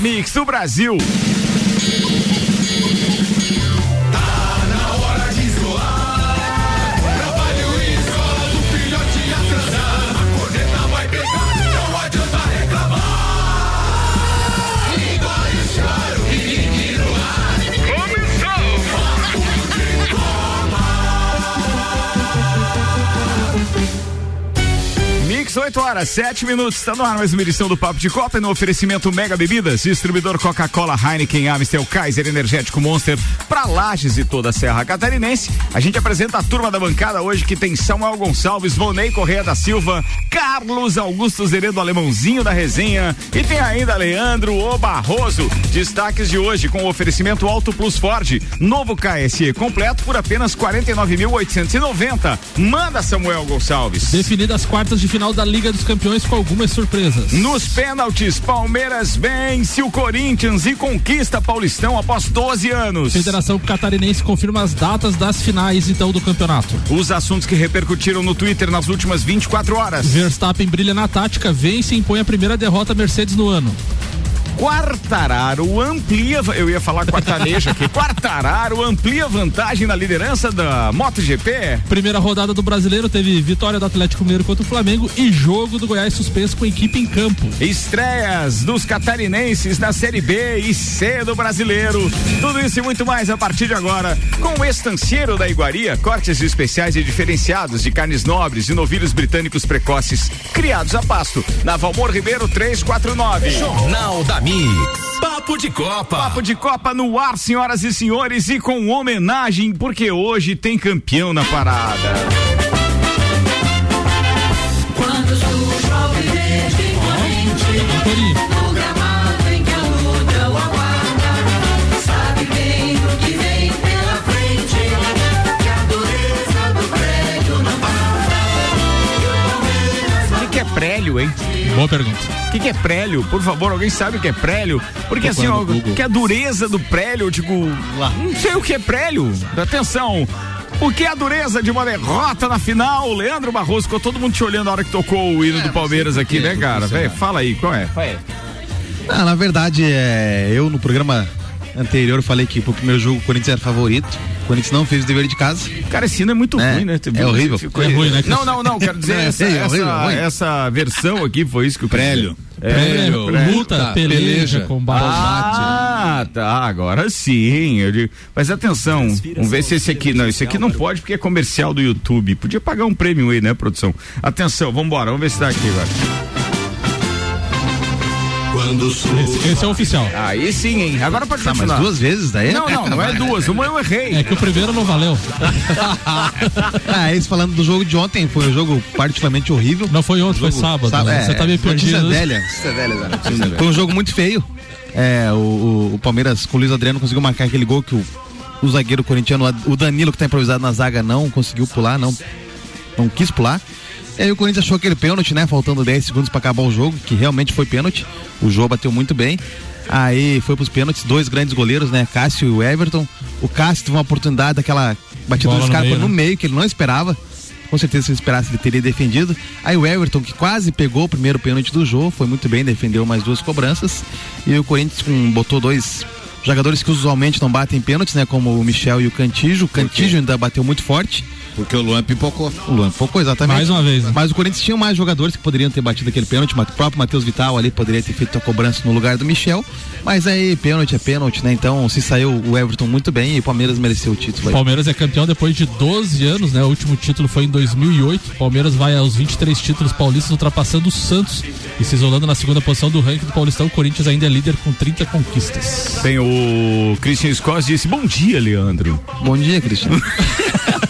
mix do Brasil. Mix 8 horas, 7 minutos. Está no ar mais uma edição do Papo de Copa no oferecimento Mega Bebidas, distribuidor Coca-Cola, Heineken, Amstel, Kaiser, Energético Monster, para Lages e toda a Serra Catarinense. A gente apresenta a turma da bancada hoje que tem Samuel Gonçalves, Vonei Correia da Silva, Carlos Augusto Zeredo Alemãozinho da resenha e tem ainda Leandro O Barroso. Destaques de hoje com o oferecimento Auto Plus Ford, novo KSE completo por apenas 49.890. Manda Samuel Gonçalves. Definidas as quartas de final da Liga dos Campeões com algumas surpresas. Nos pênaltis, Palmeiras vence o Corinthians e conquista Paulistão após 12 anos. Federação Catarinense confirma as datas das finais então do campeonato. Os assuntos que repercutiram no Twitter nas últimas 24 horas. Verstappen brilha na tática, vence e impõe a primeira derrota Mercedes no ano. Quartararo amplia, eu ia falar quartanejo aqui, Quartararo amplia vantagem na liderança da MotoGP. Primeira rodada do brasileiro teve vitória do Atlético Mineiro contra o Flamengo e jogo do Goiás suspenso com a equipe em campo. Estreias dos catarinenses na Série B e C do brasileiro. Tudo isso e muito mais a partir de agora com o estancieiro da Iguaria, cortes especiais e diferenciados de carnes nobres e novilhos britânicos precoces, criados a pasto. Na Valmor Ribeiro 349. Jornal da Mix. Papo de Copa. Papo de Copa no ar, senhoras e senhores, e com homenagem, porque hoje tem campeão na parada. Quando surge o alviverde imponente, no gramado em que a luta o aguarda, sabe bem o que vem pela frente, que a dureza do prédio não O que, que é prélio, hein? Boa pergunta. O que, que é prélio? Por favor, alguém sabe o que é prélio? Porque assim, ó, que a dureza do prélio, tipo, não sei o que é prélio. Atenção. O que é a dureza de uma derrota na final? Leandro Barroso, ficou todo mundo te olhando na hora que tocou o hino do Palmeiras aqui, né, cara? Véi, fala aí, qual é? Ah, na verdade, é, eu no programa anterior falei que pro primeiro jogo o Corinthians era favorito. O Corinthians não fez o dever de casa. Cara, esse hino é muito É, ruim, né? é horrível. Ficou- É ruim, né, Não, não, não, quero dizer, É, essa, é essa, horrível, ruim. essa versão aqui foi isso que o Prélio. É, Prélio, prélio. luta, Tá, peleja, peleja. combate. Ah, tá, agora sim. Eu digo, mas atenção, vamos ver se esse aqui, não, esse aqui não pode porque é comercial do YouTube. Podia pagar um prêmio aí, né, produção? Atenção, vamos embora, vamos ver se tá aqui agora. Esse, esse é o oficial. Aí sim, hein? Agora pode Tá, mas continuar. duas vezes daí? Não, não, não é duas, uma eu errei. É que o primeiro não valeu. Ah, esse falando do jogo de ontem, foi um jogo particularmente horrível. Não foi ontem, foi sábado. sábado, né? é, Você tá meio notícia perdido. velha. Foi um jogo muito feio. É, o, o- o Palmeiras com o Luiz Adriano conseguiu marcar aquele gol que o, o zagueiro corintiano, o Danilo, que tá improvisado na zaga, não conseguiu pular, não, não quis pular. E aí o Corinthians achou aquele pênalti, né? Faltando 10 segundos pra acabar o jogo, que realmente foi pênalti. O jogo bateu muito bem. Aí foi pros pênaltis, dois grandes goleiros, né? Cássio e o Everton. O Cássio teve uma oportunidade daquela batida Bola dos no caras meio, no né? meio, que ele não esperava. Com certeza, se ele esperasse, ele teria defendido. Aí o Everton, que quase pegou o primeiro pênalti do jogo, foi muito bem, defendeu mais duas cobranças. E o Corinthians com, botou dois jogadores que usualmente não batem pênaltis, né? Como o Michel e o Cantijo. O Cantijo ainda bateu muito forte. Porque o Luan pipocou. O Luan pouco, exatamente. Mais uma vez, né? Mas o Corinthians tinha mais jogadores que poderiam ter batido aquele pênalti. O próprio Matheus Vital ali poderia ter feito a cobrança no lugar do Michel. Mas aí, pênalti é pênalti, né? Então se saiu o Everton muito bem e o Palmeiras mereceu o título aí. Palmeiras é campeão depois de 12 anos, né? O último título foi em 2008. O Palmeiras vai aos 23 títulos paulistas, ultrapassando o Santos e se isolando na segunda posição do ranking do Paulistão. O Corinthians ainda é líder com 30 conquistas. Tem o Christian Scott disse: Bom dia, Leandro. Bom dia, Cristiano.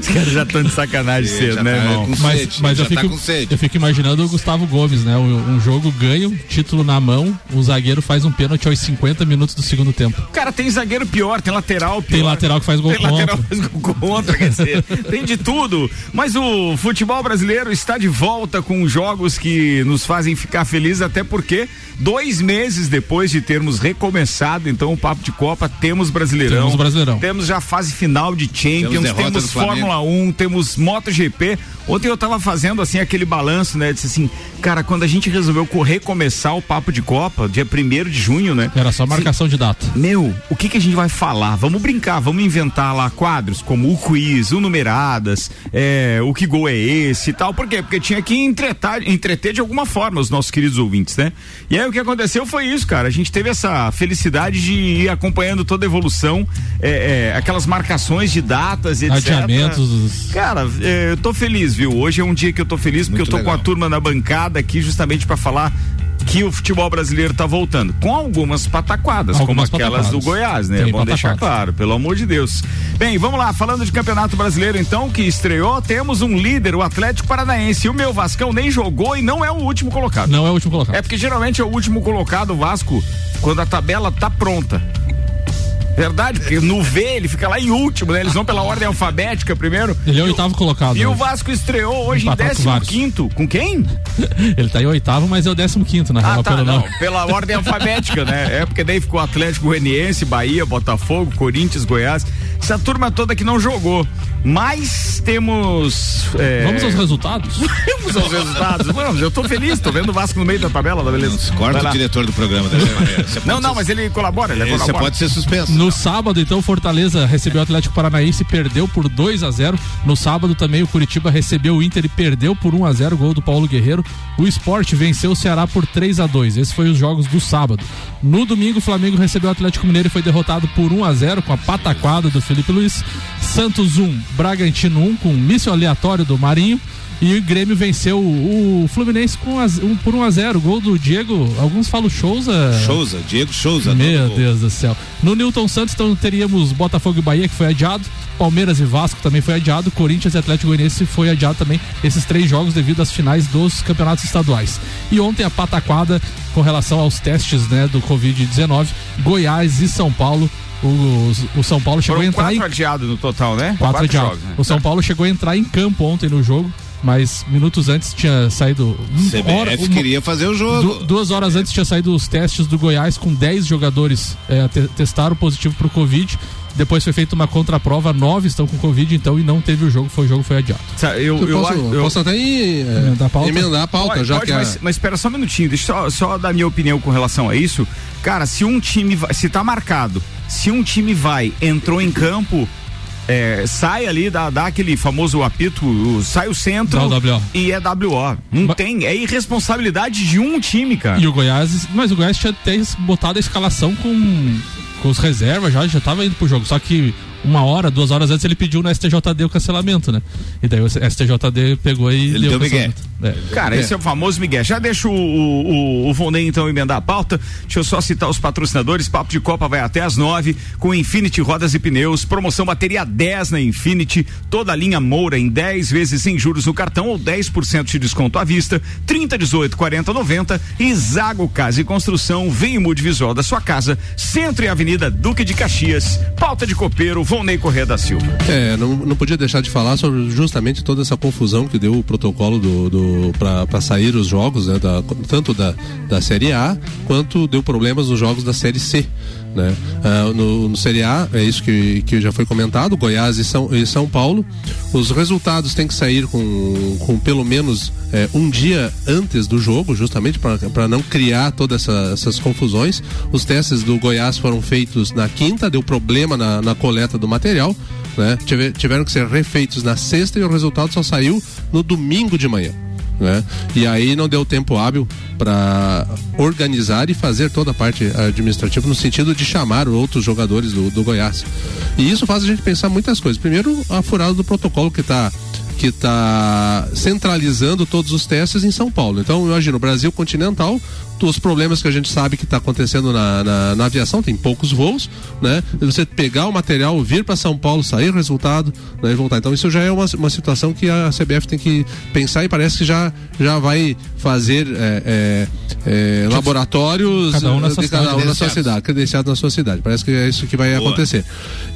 Os caras já estão de sacanagem cedo, já né, tá irmão? com Mas, sede, mas já eu, tá fico, com sede. eu fico imaginando o Gustavo Gomes, né? Um, um jogo ganho, título na mão, o zagueiro faz um pênalti aos 50 minutos do segundo tempo. Cara, tem zagueiro pior, tem lateral pior. Tem lateral que faz gol Tem lateral contra. que faz gol contra, quer dizer, tem de tudo. Mas o futebol brasileiro está de volta com jogos que nos fazem ficar felizes, até porque dois meses depois de termos recomeçado, então, o Papo de Copa, temos Brasileirão. Temos Brasileirão. Temos já fase final de Champions, Temos temos. Fórmula 1, temos MotoGP. Ontem eu tava fazendo assim aquele balanço, né? Disse assim, cara, quando a gente resolveu correr começar o papo de Copa, dia 1 de junho, né? Era só marcação de data. Meu, o que que a gente vai falar? Vamos brincar, vamos inventar lá quadros como o quiz, o numeradas, é, o que gol é esse e tal. Por quê? Porque tinha que entretar, entreter de alguma forma os nossos queridos ouvintes, né? E aí o que aconteceu foi isso, cara. A gente teve essa felicidade de ir acompanhando toda a evolução, é, é, aquelas marcações de datas, etc. Adiamentos. Cara, é, eu tô feliz, viu? Hoje é um dia que eu tô feliz porque Muito eu tô legal. com a turma na bancada aqui justamente para falar que o futebol brasileiro tá voltando, com algumas pataquadas, Algumas como aquelas pataquadas. do Goiás, né? É Tem bom deixar pataquadas. claro, pelo amor de Deus. Bem, vamos lá, falando de Campeonato Brasileiro então, que estreou, temos um líder, o Atlético Paranaense. E o meu Vascão nem jogou e não é o último colocado. Não é o último colocado. É porque geralmente é o último colocado o Vasco quando a tabela tá pronta. Verdade, porque no V ele fica lá em último, né? Eles vão pela ordem alfabética primeiro. Ele é o oitavo colocado. E o hoje. Vasco estreou hoje Empatado com em vários. 15 com quem? Ele tá em oitavo, mas é o décimo quinto, na Ah, real, tá, pelo não. Pela ordem alfabética, né? É porque daí ficou Atlético Goianiense, Bahia, Botafogo, Corinthians, Goiás. Essa turma toda que não jogou. Mas temos. é, Vamos aos resultados? Vamos aos resultados. Vamos, eu tô feliz, tô vendo o Vasco no meio da tabela, tá beleza? Corta o diretor do programa dessa maneira. Não, não, ser- mas ele colabora, ele Você colabora. pode ser suspenso. No sábado, então, Fortaleza recebeu o Atlético Paranaense e perdeu por 2 a 0 No sábado também o Curitiba recebeu o Inter e perdeu por 1 a 0 gol do Paulo Guerreiro. O Sport venceu o Ceará por 3 a 2 Esses foram os jogos do sábado. No domingo, o Flamengo recebeu o Atlético Mineiro e foi derrotado por 1 a 0 com a pataquada do Felipe Luiz. Santos 1, Bragantino 1 com um míssil aleatório do Marinho. E o Grêmio venceu o Fluminense com um, por 1 a 0 Gol do Diego, alguns falam Souza. Souza, Diego Souza. Meu. Deus do céu. No Newton Santos, então, teríamos Botafogo e Bahia, que foi adiado. Palmeiras e Vasco também foi adiado. Corinthians e Atlético Goianiense foi adiado também. Esses três jogos devido às finais dos campeonatos estaduais. E ontem a pataquada com relação aos testes né, do Covid-19. Goiás e São Paulo. O, o São Paulo chegou a Foram entrar quatro em adiados no total, né? quatro adiados. jogos, né? O São Paulo chegou a entrar em campo ontem no jogo, mas minutos antes tinha saído. CBF hora- uma- queria fazer o jogo. Du- duas horas antes tinha saído os testes do Goiás com 10 jogadores é, te- testaram positivo pro Covid. Depois foi feita uma contraprova, nove estão com Covid, então, e não teve o jogo, foi o jogo foi adiado. Sa- Eu, Eu, eu, posso, eu- posso até ir, é, Emendar a pauta? emendar a pauta, Pode, já pode, que a- mas, mas espera só um minutinho, deixa eu só, só dar minha opinião com relação a isso. Cara, se um time vai, se tá marcado, se um time vai, entrou em campo, é, sai ali, dá, dá aquele famoso apito, o- sai o centro o e é WO. Não Ma- tem, é irresponsabilidade de um time, cara. E o Goiás, mas o Goiás tinha até botado a escalação com, com os reservas já, já tava indo pro jogo. Só que uma hora, duas horas antes ele pediu no STJD o cancelamento, né? E daí o STJD pegou e Ele deu o migué. cancelamento. É. Cara, esse é o famoso Miguel. Já deixa o, o, o, o Vonei então emendar a pauta. Deixa eu só citar os patrocinadores. Papo de Copa vai até às nove com Infinity Rodas e Pneus. Promoção bateria 10 na Infinity. Toda a linha Moura em 10 vezes sem juros no cartão ou 10% de desconto à vista. 30, 18, 40, 90. E Zago Casa e Construção. Vem mude visual da sua casa. Centro e Avenida Duque de Caxias. Pauta de copeiro. Vonei Corrêa da Silva. É, não, não podia deixar de falar sobre justamente toda essa confusão que deu o protocolo do, do para sair os jogos, né, da- tanto da, da Série A quanto deu problemas nos jogos da Série C. Né? Ah, no, no Série A, é isso que, que já foi comentado, Goiás e São, e São Paulo. Os resultados têm que sair com, com pelo menos é, um dia antes do jogo, justamente para não criar todas essa, essas confusões. Os testes do Goiás foram feitos na quinta, deu problema na, na coleta do material. Né? Tive- Tiveram que ser refeitos na sexta e o resultado só saiu no domingo de manhã. Né? E aí não deu tempo hábil para organizar e fazer toda a parte administrativa no sentido de chamar outros jogadores do, do Goiás. E isso faz a gente pensar muitas coisas. Primeiro, a furada do protocolo que está que está centralizando todos os testes em São Paulo. Então, imagina, o Brasil continental, os problemas que a gente sabe que está acontecendo na, na, na aviação, tem poucos voos, né? Você pegar o material, vir para São Paulo, sair resultado, né, e voltar. Então, isso já é uma, uma situação que a CBF tem que pensar e parece que já, já vai fazer é, é, é, laboratórios Cada um na de sua cada cidade, um na sua credenciados. cidade, credenciado na sua cidade. Parece que é isso que vai Boa. acontecer.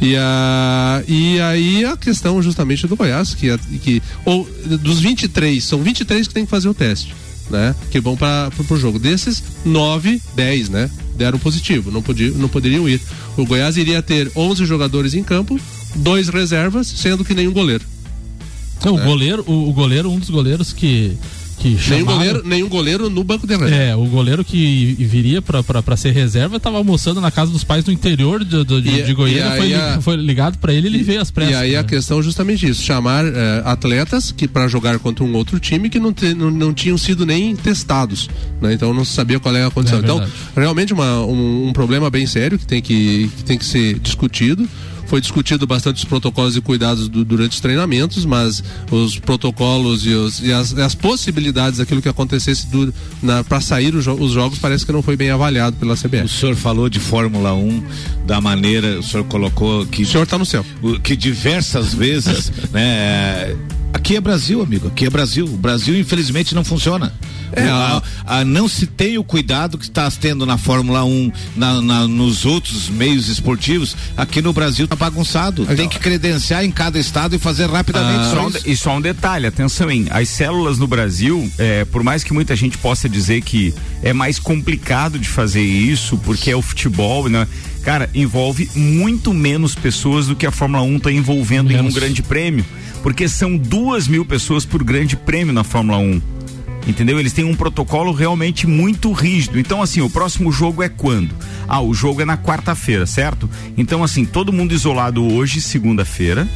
E, a, e aí a questão justamente do Goiás, que, que ou dos 23, são 23 que tem que fazer o teste, né? Que vão para o jogo. Desses, 9, 10, né? Deram positivo, não, podia, não poderiam ir. O Goiás iria ter 11 jogadores em campo, dois reservas, sendo que nenhum goleiro. Não, o goleiro, o, o goleiro, um dos goleiros que que Nenhum chamaram- goleiro, nenhum goleiro no banco de reserva. É, o goleiro que viria pra ser reserva tava almoçando na casa dos pais no interior de, de, E- de Goiânia. foi, a- foi ligado pra ele ele veio às pressas. E aí a né? questão é justamente isso, chamar eh, atletas que para jogar contra um outro time que não, te- não, não tinham sido nem testados, né? Então não se sabia qual era a condição. É então, realmente uma- um, um problema bem sério que tem que, que tem que ser discutido. Foi discutido bastante os protocolos e cuidados do- durante os treinamentos, mas os protocolos e, os- e as, as possibilidades daquilo que acontecesse para sair os, os jogos parece que não foi bem avaliado pela O CBF. senhor falou de Fórmula 1 da maneira, o senhor colocou que O senhor está no céu. o- que diversas vezes, né? Aqui é Brasil, amigo. Aqui é Brasil. O Brasil, infelizmente, não funciona. É, a, a- não se tem o cuidado que está tendo na Fórmula 1, na, na- nos outros meios esportivos. Aqui no Brasil tá bagunçado. Tem que credenciar em cada estado e fazer rapidamente. Só só um, e só um detalhe, atenção, hein? As células no Brasil, é, por mais que muita gente possa dizer que é mais complicado de fazer isso, porque é o futebol, né? Cara, envolve muito menos pessoas do que a Fórmula 1 está envolvendo em um Menos. grande prêmio. Porque são duas mil pessoas por grande prêmio na Fórmula 1. Entendeu? Eles têm um protocolo realmente muito rígido. Então, assim, o próximo jogo é quando? Ah, o jogo é na quarta-feira, certo? Então, assim, todo mundo isolado hoje, segunda-feira,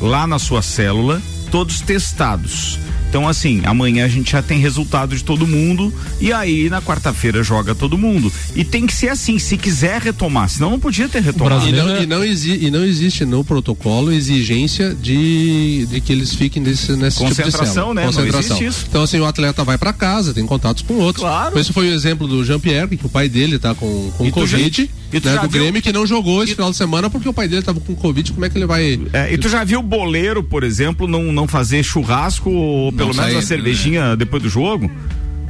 lá na sua célula, todos testados. Então, assim, amanhã a gente já tem resultado de todo mundo e aí na quarta-feira joga todo mundo. E tem que ser assim, se quiser retomar, senão não podia ter retomado. E não, é- e não exi- e não existe no protocolo exigência de, de que eles fiquem nesse, nesse tipo de Concentração, célula. né? Concentração. isso. Então, assim, o atleta vai pra casa, tem contatos com outros. Claro. Esse foi o exemplo do Jean-Pierre, que o pai dele tá com, com E já- Covid, e né, do viu- Grêmio, que não jogou esse final de semana porque o pai dele tava com Covid. Como é que ele vai. É, e tu já viu o boleiro, por exemplo, não, não fazer churrasco ou pelo menos a cervejinha depois do jogo?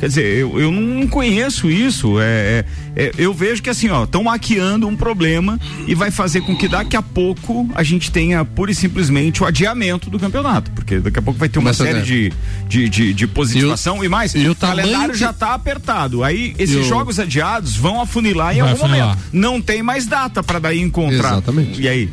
Quer dizer, eu, eu não conheço isso. É, é- é- eu vejo que assim, ó, estão maquiando um problema e vai fazer com que daqui a pouco a gente tenha pura e simplesmente o adiamento do campeonato. Porque daqui a pouco vai ter uma série de, de, de, de positivação e, mais. e o o calendário que- já tá apertado. Aí esses E o- jogos adiados vão afunilar em Vai algum afunilar. momento. Não tem mais data para daí encontrar. Exatamente. E aí?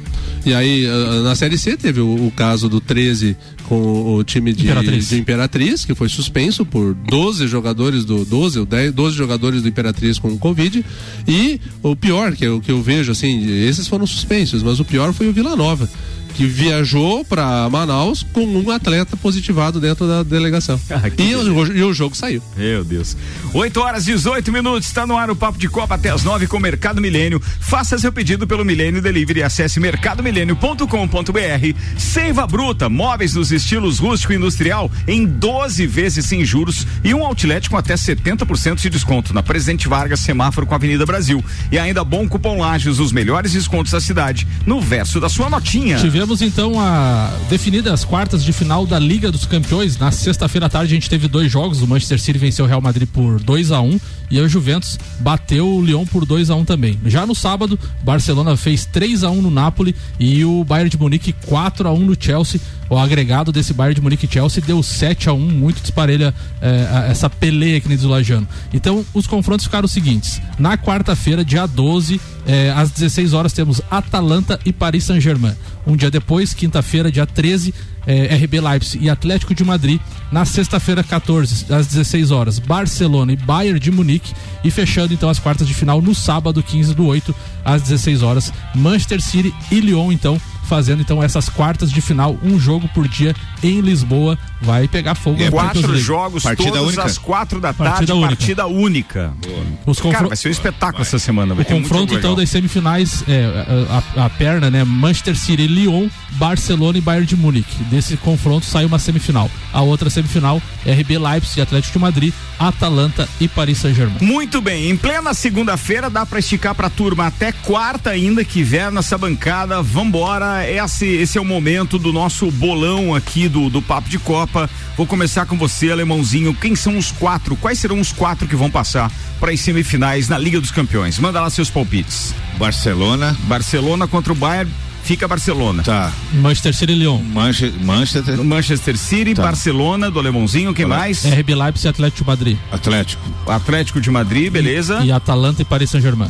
E aí, ah, na Série C teve o, o caso do 13 com o, o time de Imperatriz. de Imperatriz, que foi suspenso por 12 jogadores do 12 ou 10, 12 jogadores do Imperatriz com Covid. E o pior, que eu, que eu vejo, assim, esses foram suspensos, mas o pior foi o Vila Nova. Que viajou para Manaus com um atleta positivado dentro da delegação. Ah, e, o, e o jogo saiu. Meu Deus. 8 horas e 18 minutos, está no ar o Papo de Copa até as 9 com o Mercado Milênio. Faça seu pedido pelo Milênio Delivery e acesse mercadomilênio.com.br. Seiva Bruta, móveis nos estilos rústico e industrial em 12 vezes sem juros e um outlet com até 70% de desconto na Presidente Vargas, semáforo com a Avenida Brasil. E ainda bom cupom Lages, os melhores descontos da cidade, no verso da sua notinha. Tivemos então a definidas as quartas de final da Liga dos Campeões. Na sexta-feira à tarde a gente teve dois jogos. O Manchester City venceu o Real Madrid por 2 a 1 e a Juventus bateu o Lyon por 2 a 1 também. Já no sábado, Barcelona fez 3 a 1 no Napoli e o Bayern de Munique 4 a 1 no Chelsea. O agregado desse Bayern de Munique e Chelsea deu 7 a 1 muito disparelha eh, a- essa peleia aqui no Lajano. Então, os confrontos ficaram os seguintes: na quarta-feira, dia 12, eh, às 16 horas, temos Atalanta e Paris Saint-Germain. Um dia depois, quinta-feira, dia 13, eh, RB Leipzig e Atlético de Madrid. Na sexta-feira, 14, às 16 horas, Barcelona e Bayern de Munique. E fechando então as quartas de final no sábado, 15 do 8, às 16 horas, Manchester City e Lyon, então, fazendo então essas quartas de final, um jogo por dia em Lisboa. Vai pegar fogo É, Quatro League. jogos, Partida todos única? às quatro da tarde, Partida única. partida única. Os Cara, vai ser um espetáculo essa semana. Vai O confronto então legal. das semifinais, é, a, a perna, né? Manchester City, Lyon, Barcelona e Bayern de Munique. Desse confronto sai uma semifinal. A outra semifinal, RB Leipzig, Atlético de Madrid, Atalanta e Paris Saint-Germain. Muito bem, em plena segunda-feira dá pra esticar pra turma até quarta ainda que vier nessa bancada. Vambora, esse, esse é o momento do nosso bolão aqui do, do Papo de Copa. Vou começar com você, alemãozinho. Quem são os quatro? Quais serão os quatro que vão passar para as semifinais na Liga dos Campeões? Manda lá seus palpites. Barcelona, Barcelona contra o Bayern, fica Barcelona. tá. Manchester City e Lyon. Manche- Manchester, Manchester City, Tá. Barcelona do alemãozinho, quem mais? RB Leipzig e Atlético de Madrid. Atlético. Atlético de Madrid, beleza. E Atalanta e Paris Saint-Germain.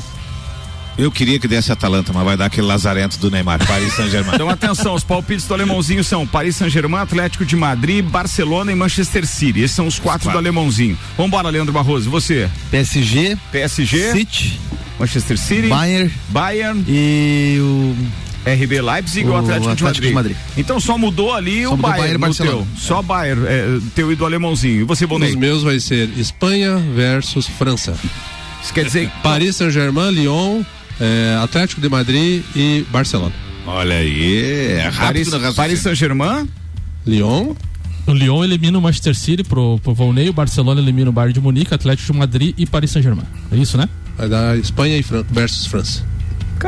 Eu queria que desse Atalanta, mas vai dar aquele lazarento do Neymar, Paris Saint-Germain. Então atenção, os palpites do alemãozinho são Paris Saint-Germain, Atlético de Madrid, Barcelona e Manchester City. Esses são os quatro, do alemãozinho. Vambora, Leandro Barroso. Você? PSG, PSG, City, Manchester City, Bayern Bayern, e o RB Leipzig e o O Atlético, de, Atlético Madrid. de Madrid. Então só mudou ali Só o mudou Bayern, Bayern e teu. Só Bayern, é, teu e do alemãozinho. E você, Os Bonei? meus vai ser Espanha versus França. Isso quer dizer Paris Saint-Germain, Lyon, eh, Atlético de Madrid e Barcelona. Olha aí, é rápido Paris. Paris Saint-Germain, Lyon, O Lyon elimina o Manchester City pro, pro Volney, o Barcelona elimina o Bayern de Munique, Atlético de Madrid e Paris Saint-Germain. É isso, né? vai dar Espanha e Fran versus França.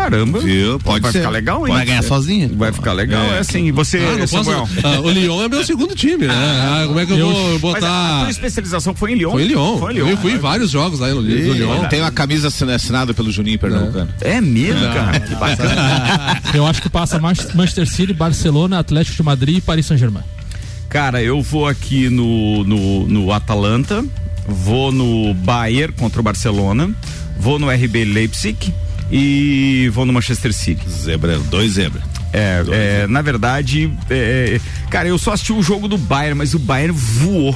Caramba. Viu? Pode vai ser. ficar legal, hein? vai ganhar sozinho? Vai ficar legal, é, assim. E você, Ah, não posso. Ah, o Lyon é meu segundo time, né? Ah, como é que eu, eu- vou Mas a, a botar. tua especialização foi em Lyon? Foi em Lyon. Foi em Lyon. Eu fui em vários jogos lá no, Lyon. Tem uma camisa assin- assinada pelo Juninho Pernambucano. É mesmo, cara? Que bacana. Eu acho que passa Man- Manchester City, Barcelona, Atlético de Madrid e Paris Saint-Germain. Cara, eu vou aqui no, no, no Atalanta, vou no Bayern contra o Barcelona, vou no RB Leipzig e vou no Manchester City. Zebra, dois zebra. É, é, na verdade, é, cara, eu só assisti o jogo do Bayern, mas o Bayern voou,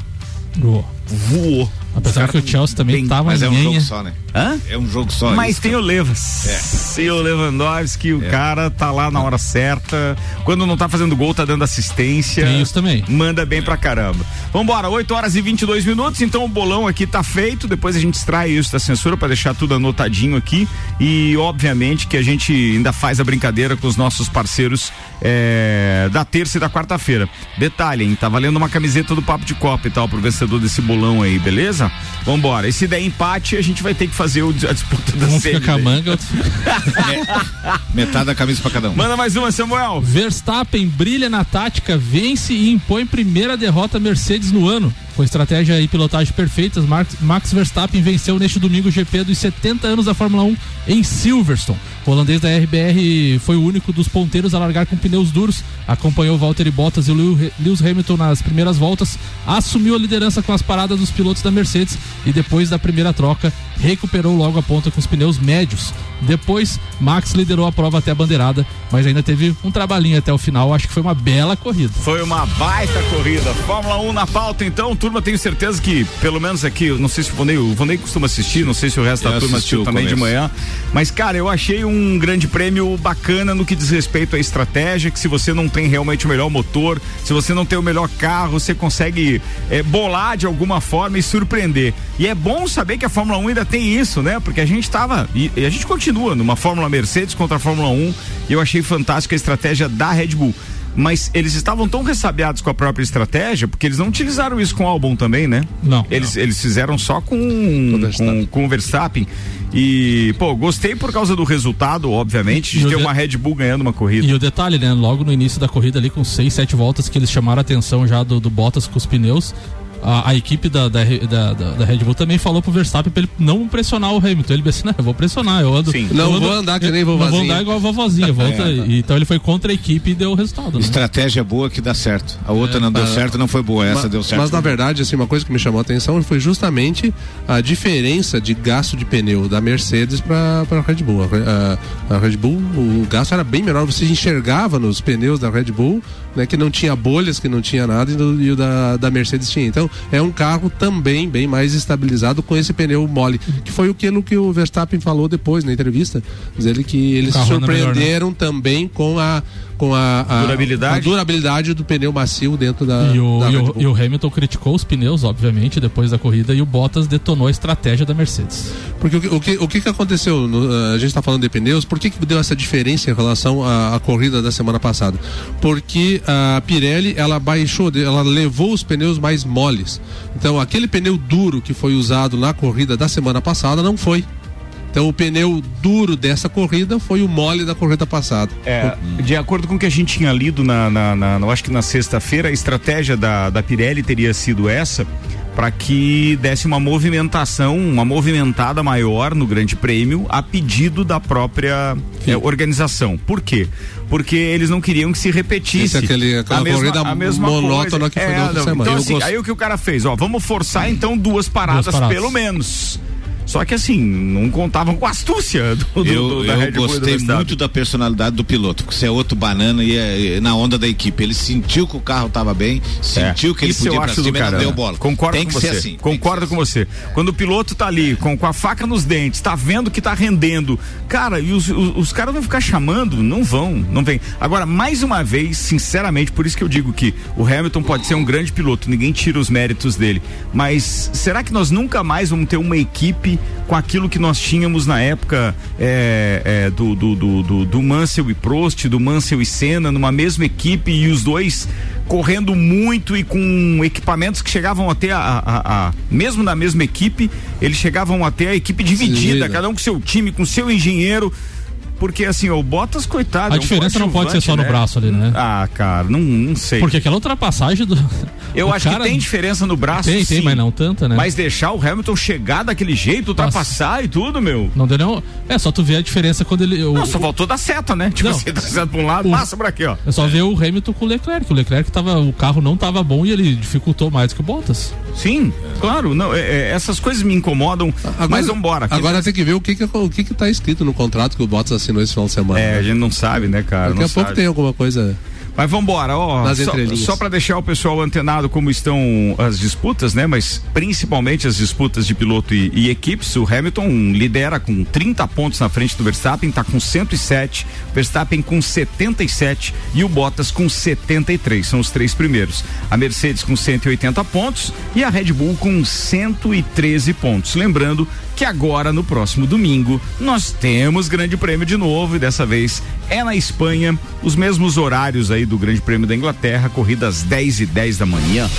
Boa. voou. Apesar que o Chelsea também bem- tava Mas é um jogo só, né? Hã? É um jogo só. Mas isso. tem o Levas. E o Lewandowski, o cara tá lá na hora certa. Quando não tá fazendo gol, tá dando assistência. Tem isso também. Manda bem pra caramba. Vambora, 8 horas e 22 minutos. Então o bolão aqui tá feito. Depois a gente extrai isso da censura pra deixar tudo anotadinho aqui. E obviamente que a gente ainda faz a brincadeira com os nossos parceiros é, da terça e da quarta-feira. Detalhe, hein? Tá valendo uma camiseta do Papo de Copa e tal pro vencedor desse bolão aí, beleza? Vambora. E se der empate, a gente vai ter que fazer o- a disputa da Um fica com a manga, outro Metade da camisa pra cada um. Manda mais uma, Samuel. Verstappen brilha na tática, vence e impõe primeira derrota Mercedes no ano. Com estratégia e pilotagem perfeitas, Max, Verstappen venceu neste domingo o GP dos 70 anos da Fórmula 1 em Silverstone. O holandês da RBR foi o único dos ponteiros a largar com pneus duros, acompanhou Valtteri Bottas e Lewis Hamilton nas primeiras voltas, assumiu a liderança com as paradas dos pilotos da Mercedes e depois da primeira troca recuperou logo a ponta com os pneus médios. Depois, Max liderou a prova até a bandeirada, mas ainda teve um trabalhinho até o final. Acho que foi uma bela corrida. Foi uma baita corrida. Fórmula 1 na pauta, então. Turma, tenho certeza que, pelo menos aqui, eu não sei se o Vonei, o Vonei costuma assistir, não sei se o resto da Eu turma assisti assistiu também de manhã. Mas, cara, eu achei um grande prêmio bacana no que diz respeito à estratégia, que se você não tem realmente o melhor motor, se você não tem o melhor carro, você consegue eh, bolar de alguma forma e surpreender. E é bom saber que a Fórmula 1 ainda tem isso, né? Porque a gente tava, e, e a gente continua numa Fórmula Mercedes contra a Fórmula 1, e eu achei fantástica a estratégia da Red Bull mas eles estavam tão ressabiados com a própria estratégia, porque eles não utilizaram isso com o álbum também, né? Não. Eles, eles fizeram só com, com, com o Verstappen. E, pô, gostei por causa do resultado, obviamente, de ter de- uma Red Bull ganhando uma corrida. E o detalhe, né? Logo no início da corrida ali, com seis, sete voltas, que eles chamaram a atenção já do, do Bottas com os pneus. A, a equipe da, da, da, da- da Red Bull também falou pro Verstappen pra ele não pressionar o Hamilton. Ele disse, não, eu vou pressionar, eu ando. Sim. eu Não ando- vou andar que nem eu- Não vou vovozinha. andar igual a vovozinha. Volta, É. e- Então ele foi contra a equipe e deu o resultado. Né? Estratégia boa que dá certo. A outra não deu certo, não foi boa. Essa Ma- deu certo. Mas na verdade, assim, uma coisa que me chamou a atenção foi justamente a diferença de gasto de pneu da Mercedes para a Red Bull. A, a- a Red Bull, o gasto era bem menor. Você enxergava nos pneus da Red Bull, né, que não tinha bolhas, que não tinha nada, e, do- e o da, da Mercedes tinha. Então, é um carro também bem mais estabilizado com esse pneu mole, que foi aquilo que o Verstappen falou depois na entrevista, dizendo que eles melhor, né? surpreenderam também com a com a, a- Durabilidade? a durabilidade do pneu macio dentro da, E o, da e, o, e o Hamilton criticou os pneus, obviamente, depois da corrida, e o Bottas detonou a estratégia da Mercedes. Porque o que, o que, o que que aconteceu? no- a gente está falando de pneus, por que, que deu essa diferença em relação à, à corrida da semana passada? Porque a Pirelli, ela baixou, ela levou os pneus mais moles. Então, aquele pneu duro que foi usado na corrida da semana passada não foi. Então, o pneu duro dessa corrida foi o mole da corrida passada. É, de acordo com o que a gente tinha lido na, na, na- eu acho que na sexta-feira, a estratégia da, da Pirelli teria sido essa para que desse uma movimentação, uma movimentada maior no Grande Prêmio a pedido da própria é, organização. Por quê? Porque eles não queriam que se repetisse Esse é aquele- aquela a mesma, corrida a mesma monótona coisa. que foi é, na outra não, semana. Então, assim, gosto- aí o que o cara fez, ó, vamos forçar então duas paradas, paradas. pelo menos. Só que assim, não contavam com a astúcia do, do, Eu, do- da eu Red do gostei Verstappen. muito da personalidade do piloto, porque você é outro banana e é, é na onda da equipe. Ele sentiu que o carro estava bem, sentiu que ele É. Isso podia eu pra do cima e não deu bola. Concordo Tem com que você. ser assim. Concordo com você. Quando o piloto tá ali com, com a faca nos dentes, tá vendo que tá rendendo, cara, e os, os, os caras vão ficar chamando, não vão, não vem. Agora, mais uma vez, sinceramente, por isso que eu digo que o Hamilton pode ser um grande piloto, ninguém tira os méritos dele. Mas será que nós nunca mais vamos ter uma equipe com aquilo que nós tínhamos na época é, é, do, do, do, do, do Mansell e Prost, do Mansell e Senna, numa mesma equipe e os dois correndo muito e com equipamentos que chegavam até a, a- a- mesmo na mesma equipe, eles chegavam até a equipe dividida, Dividida. cada um com seu time, com seu engenheiro. Porque assim, o Bottas, coitado. A é um diferença não pode ser só no coadjuvante, braço ali, né? Ah, cara, não, não sei. Porque aquela ultrapassagem do. Eu do acho cara- que tem diferença no braço. Tem, tem, sim. mas não tanta, né? Mas deixar o Hamilton chegar daquele jeito, ultrapassar e tudo, meu. Não deu nenhum. É, só tu ver a diferença quando ele. O, Não, só faltou dar seta, né? Tipo Não. assim, seta pra um lado, O- passa pra aqui, ó. É só ver o Hamilton com o Leclerc. O Leclerc tava. O carro não tava bom e ele dificultou mais que o Bottas. Sim, claro. Não, é- é, essas coisas me incomodam, mas vambora. Agora tem que ver o que que, o que que tá escrito no contrato que o Bottas assinou esse final de semana. É, né? a gente não sabe, né, cara? Daqui não a pouco sabe. tem alguma coisa. Mas vambora, ó. Nas Só, só para deixar o pessoal antenado como estão as disputas, né? Mas principalmente as disputas de piloto e, e equipes. O Hamilton lidera com 30 pontos na frente do Verstappen, tá com 107, Verstappen com 77 e o Bottas com 73. São os três primeiros. A Mercedes com 180 pontos e a Red Bull com 113 pontos. Lembrando que agora, no próximo domingo, nós temos Grande Prêmio de novo e dessa vez é na Espanha, os mesmos horários aí do Grande Prêmio da Inglaterra, corrida às 10 e 10 da manhã.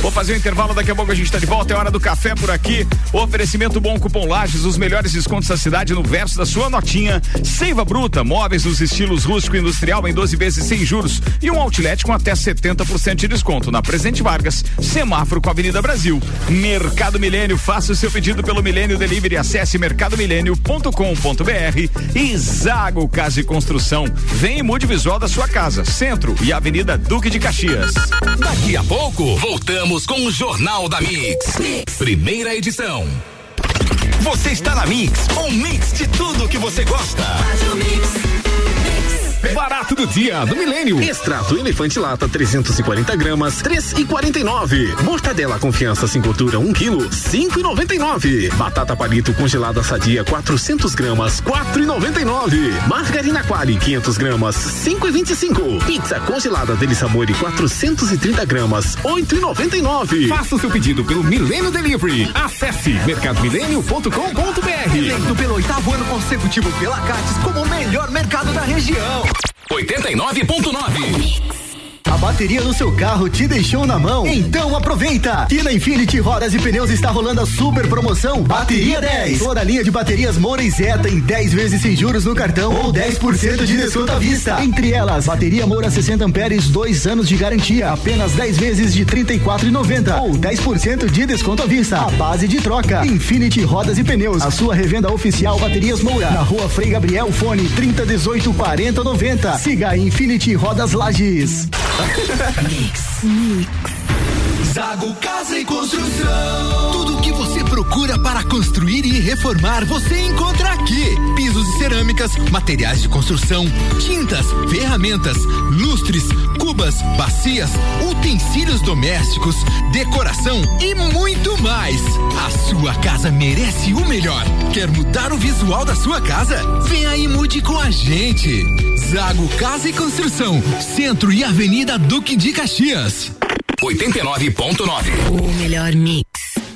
Vou fazer um intervalo, daqui a pouco a gente tá de volta, é hora do café por aqui. Oferecimento bom cupom Lages, os melhores descontos da cidade no verso da sua notinha. Seiva Bruta, móveis nos estilos rústico e industrial em 12 vezes sem juros e um outlet com até 70% de desconto na Presidente Vargas, semáforo com a Avenida Brasil. Mercado Milênio, faça o seu pedido pelo Milênio Delivery, acesse mercadomilênio.com.br e Zago Casa e Construção. Vem e mude visual da sua casa, Centro e Avenida Duque de Caxias. Daqui a pouco, voltamos com o Jornal da Mix. Primeira edição. Você está na Mix, um mix de tudo que você gosta. Barato do dia do milênio. Extrato elefante lata 340 gramas, 3,49. Mortadela confiança sem gordura 1 quilo, 5,99. Batata palito congelada sadia 400 gramas, 4,99. Margarina Quali 500 gramas, 5,25. Pizza congelada Deli Sabore 430 gramas, 8,99. Faça o seu pedido pelo Milênio Delivery. Acesse mercadomilênio.com.br. Eleito pelo oitavo ano consecutivo pela Cates como o melhor mercado da região. 89.9. A bateria do seu carro te deixou na mão? Então aproveita! E na Infinity Rodas e Pneus está rolando a super promoção Bateria 10. Toda a linha de baterias Moura e Zeta em 10 vezes sem juros no cartão ou 10% de desconto à vista. Entre elas, bateria Moura 60 amperes, 2 anos de garantia, apenas 10 vezes de 34,90 ou 10% de desconto à vista. A base de troca. Infinity Rodas e Pneus, a sua revenda oficial Baterias Moura. Na rua Frei Gabriel, fone 3018 4090. Siga Infinity Rodas Lages. Zago Casa e Construção. Tudo o que você procura para construir e reformar, você encontra aqui. Pisos e cerâmicas, materiais de construção, tintas, ferramentas, lustres, cubas, bacias, utensílios domésticos, decoração e muito mais. A sua casa merece o melhor. Quer mudar o visual da sua casa? Venha e mude com a gente. Zago Casa e Construção, Centro e Avenida Duque de Caxias. 89.9. O melhor mix.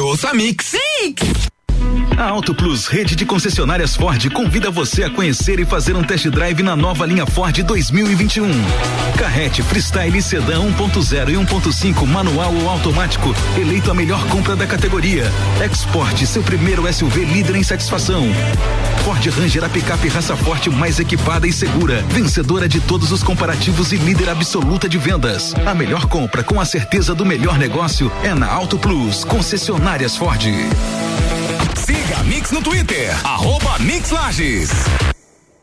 Ouça Mix. A Auto Plus, rede de concessionárias Ford, convida você a conhecer e fazer um test drive na nova linha Ford 2021. Carrete Freestyle Sedan 1.0 e 1.5 manual ou automático, eleito a melhor compra da categoria. Export, seu primeiro SUV líder em satisfação. Ford Ranger, a picape raça forte mais equipada e segura, vencedora de todos os comparativos e líder absoluta de vendas. A melhor compra com a certeza do melhor negócio é na Auto Plus, concessionárias Ford. Siga a Mix no Twitter, arroba Mix Lages.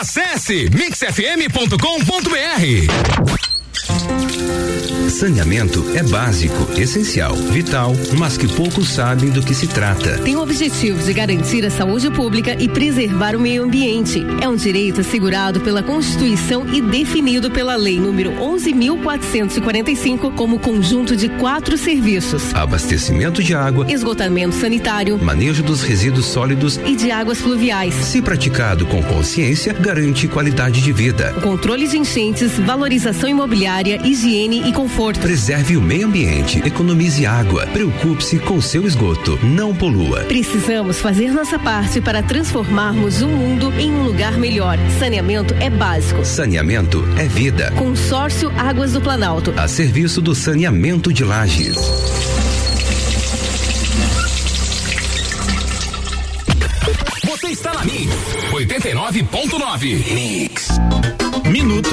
Acesse mixfm.com.br. Saneamento é básico, essencial, vital, mas que poucos sabem do que se trata. Tem o objetivo de garantir a saúde pública e preservar o meio ambiente. É um direito assegurado pela Constituição e definido pela Lei número 11.445 como conjunto de quatro serviços: Abastecimento de água, esgotamento sanitário manejo dos resíduos sólidos e de águas fluviais. Se praticado com consciência, garante qualidade de vida. O controle de enchentes, valorização imobiliária, higiene e conforto. Preserve o meio ambiente, economize água, preocupe-se com seu esgoto, não polua. Precisamos fazer nossa parte para transformarmos o mundo em um lugar melhor. Saneamento é básico. Saneamento é vida. Consórcio Águas do Planalto. A serviço do saneamento de lajes. Você está na Mix 89.9. Mix.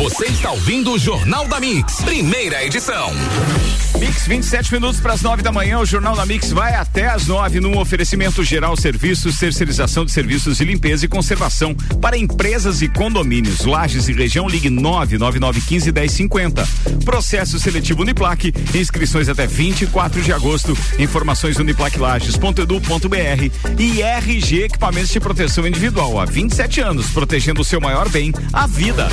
Você está ouvindo o Jornal da Mix, primeira edição. Mix, 27 minutos para as 9 da manhã. O Jornal da Mix vai até as 9 num oferecimento geral serviços, terceirização de serviços de limpeza e conservação para empresas e condomínios. Lages e região ligue 99915 1050. Processo seletivo Uniplaque. Inscrições até 24 de agosto. Informações uniplaquelages.edu.br e RG Equipamentos de Proteção Individual há 27 anos, protegendo o seu maior bem, a vida.